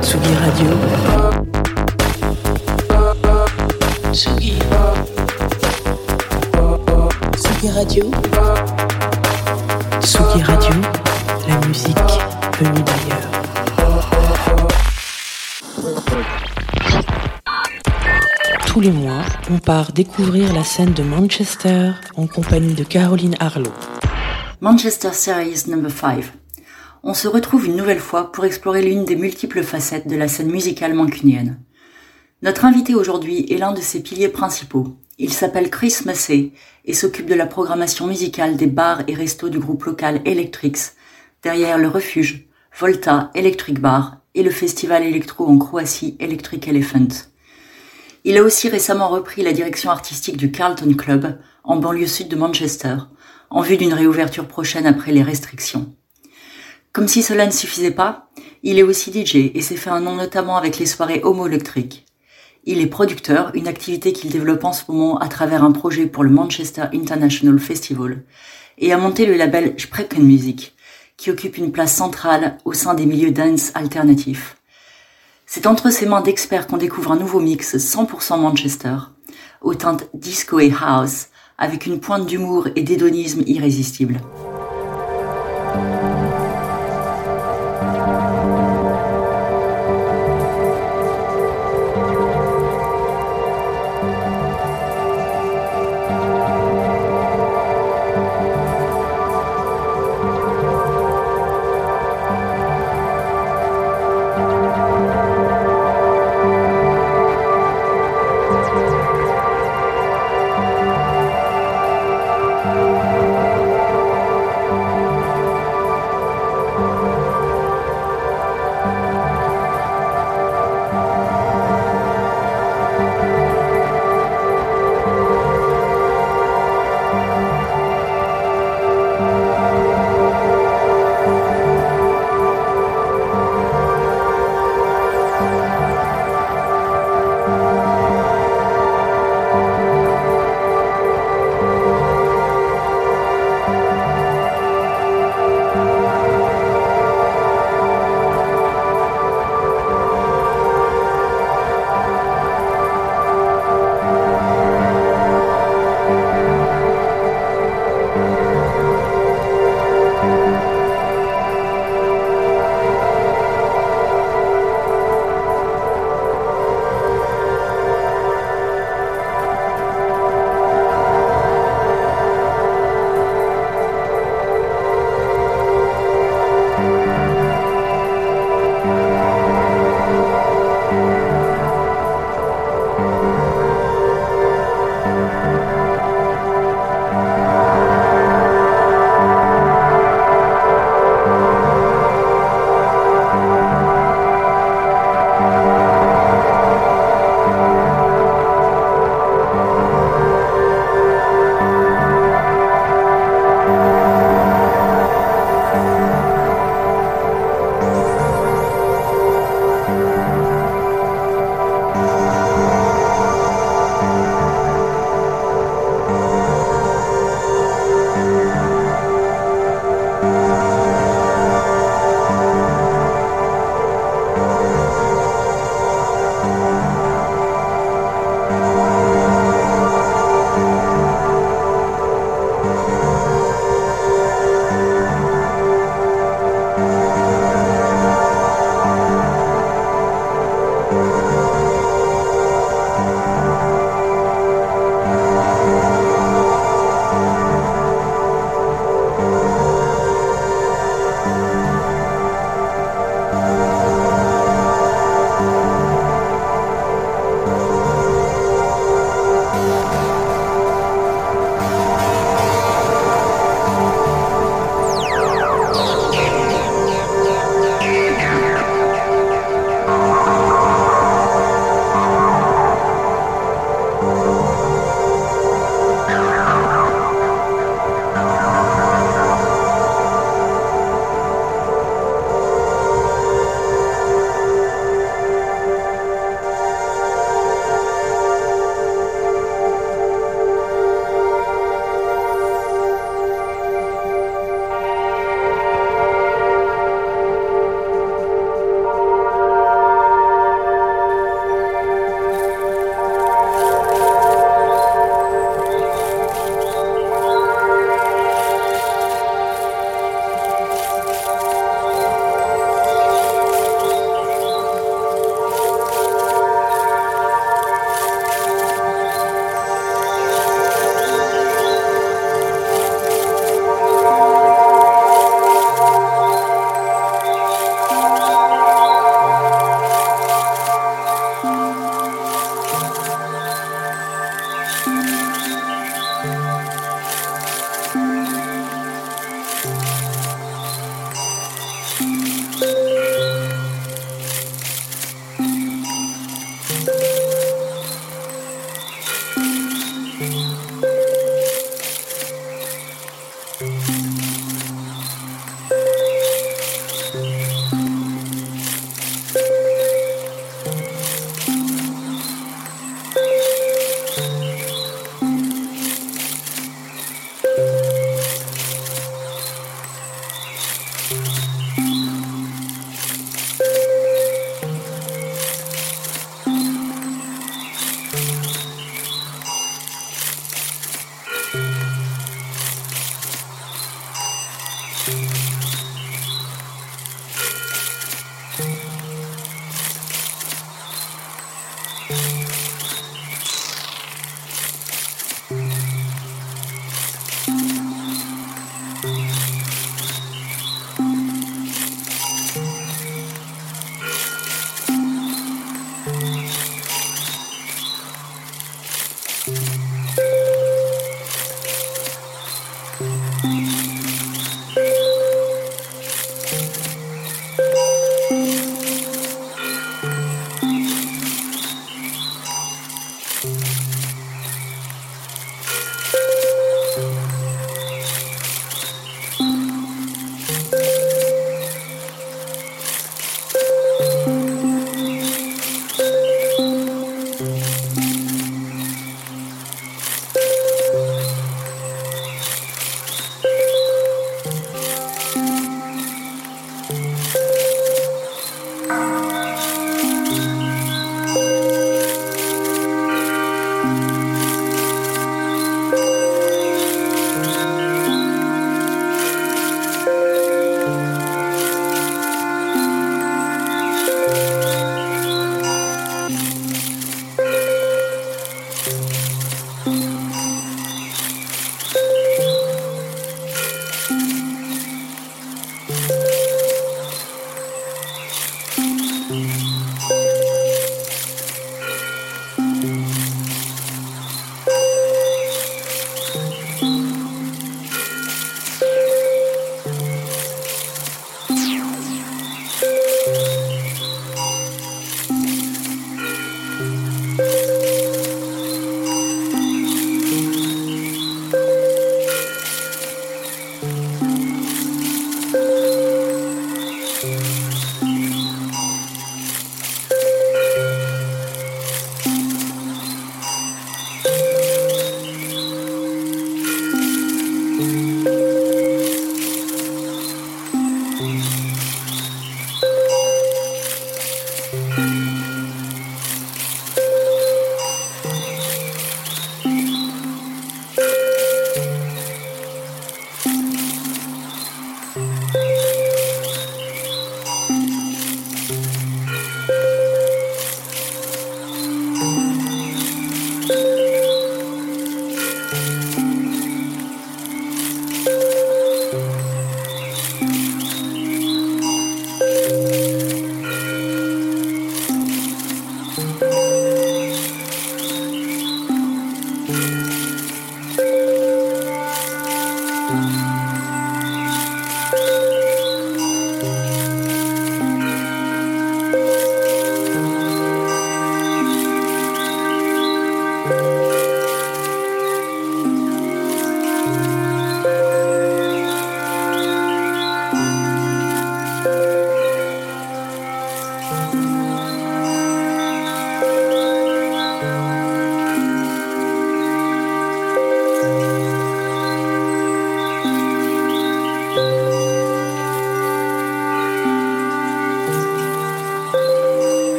Tsugi Radio. Tsugi. Radio. Tsugi Radio. La musique venue d'ailleurs. Tous les mois, on part découvrir la scène de Manchester en compagnie de Caroline Harlow. Manchester Series No. 5. On se retrouve une nouvelle fois pour explorer l'une des multiples facettes de la scène musicale mancunienne. Notre invité aujourd'hui est l'un de ses piliers principaux. Il s'appelle Chris Massey et s'occupe de la programmation musicale des bars et restos du groupe local Electrics, derrière le refuge, Volta Electric Bar et le festival électro en Croatie Electric Elephant. Il a aussi récemment repris la direction artistique du Carlton Club, en banlieue sud de Manchester, en vue d'une réouverture prochaine après les restrictions. Comme si cela ne suffisait pas, il est aussi DJ et s'est fait un nom notamment avec les soirées Homo. Il est producteur, une activité qu'il développe en ce moment à travers un projet pour le Manchester International Festival, et a monté le label Spreckenmusik, qui occupe une place centrale au sein des milieux dance alternatifs. C'est entre ses mains d'experts qu'on découvre un nouveau mix 100% Manchester, aux teintes disco et house, avec une pointe d'humour et d'hédonisme irrésistible.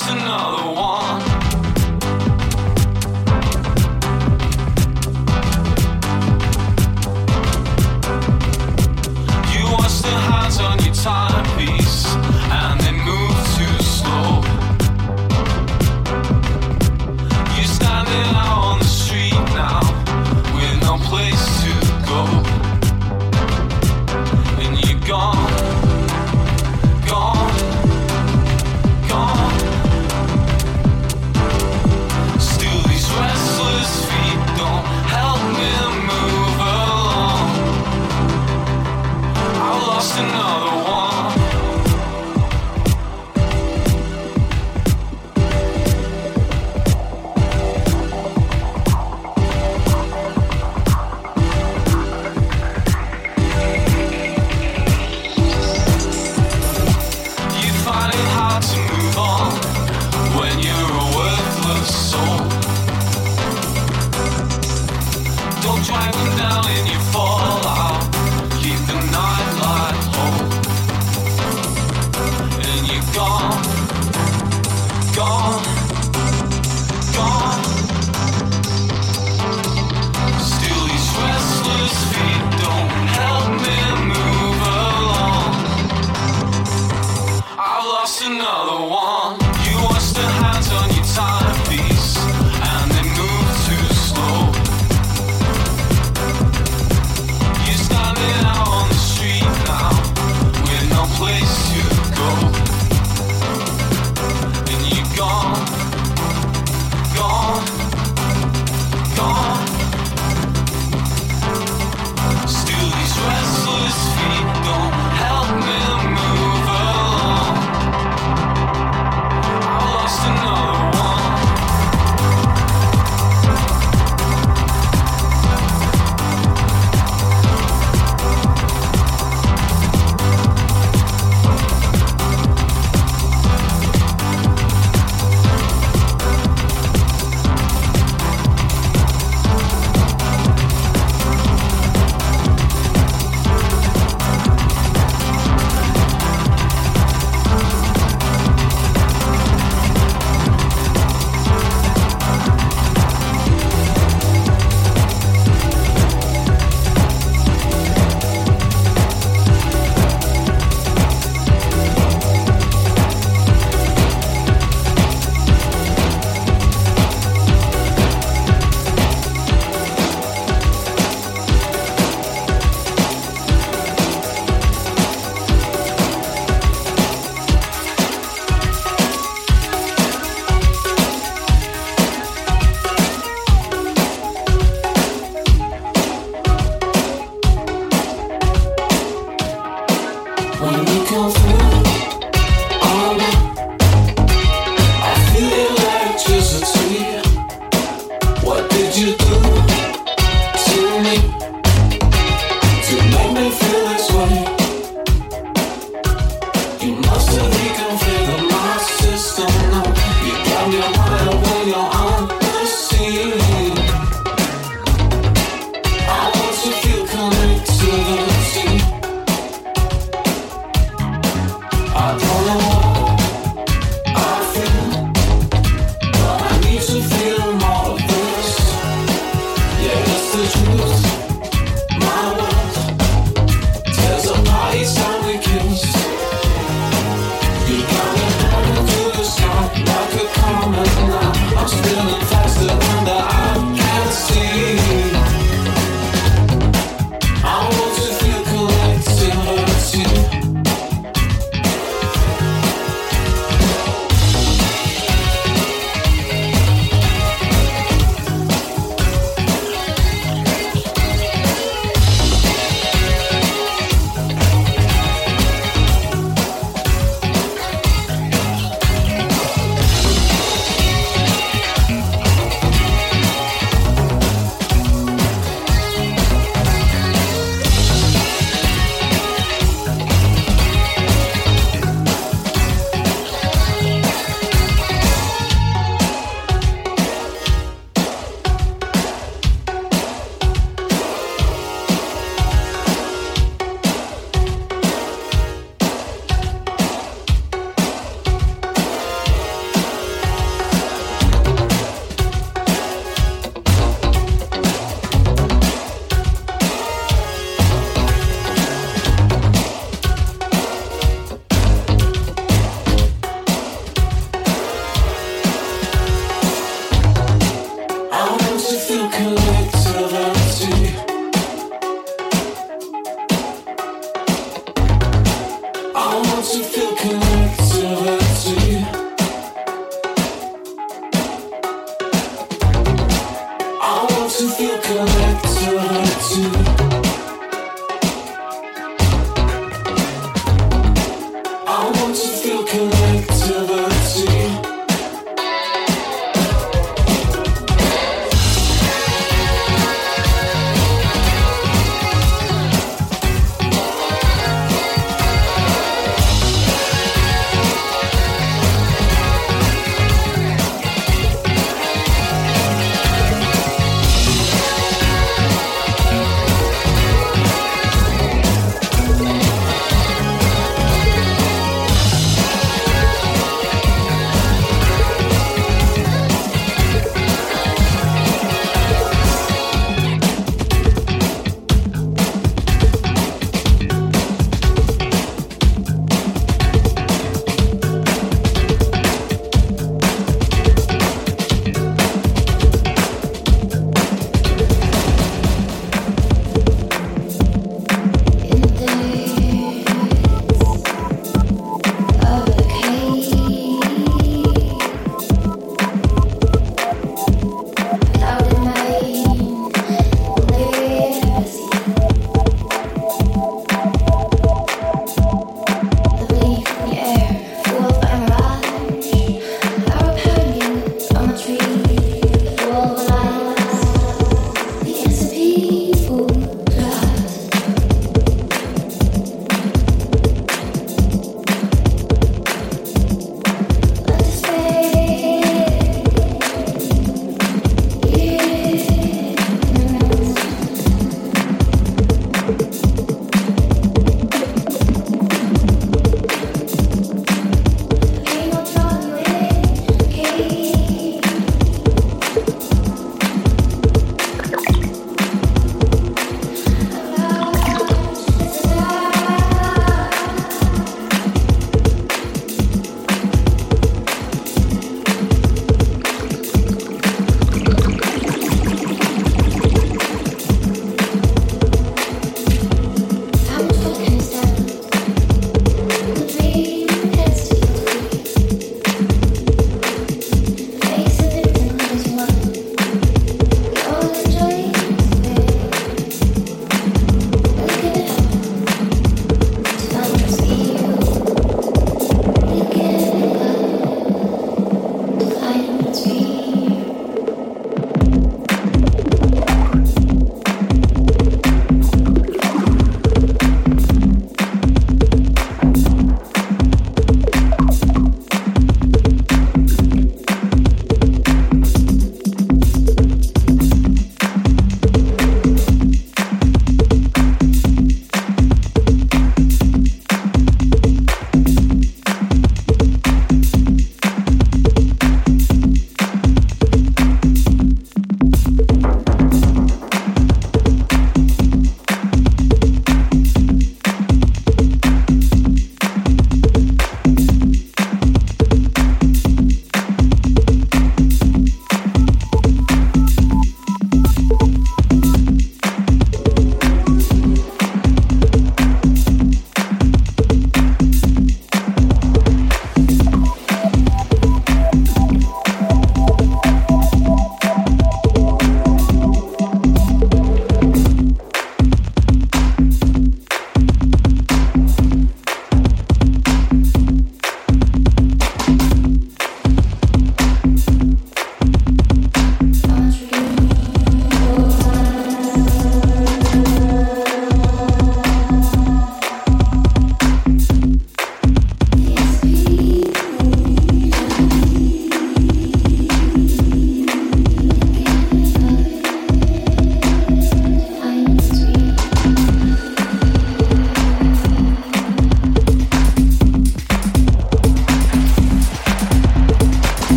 personal.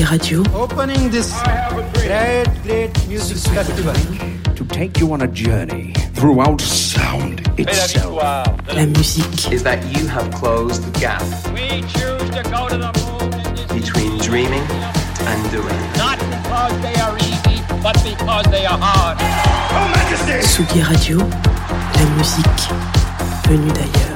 Tsugi Radio. Opening this great, great music festival. To take you on a journey throughout sound itself. La musique. Is that you have closed the gap We choose to go to the moon between dreaming and doing. not because they are easy, but because they are hard. Tsugi Radio. La musique venue d'ailleurs.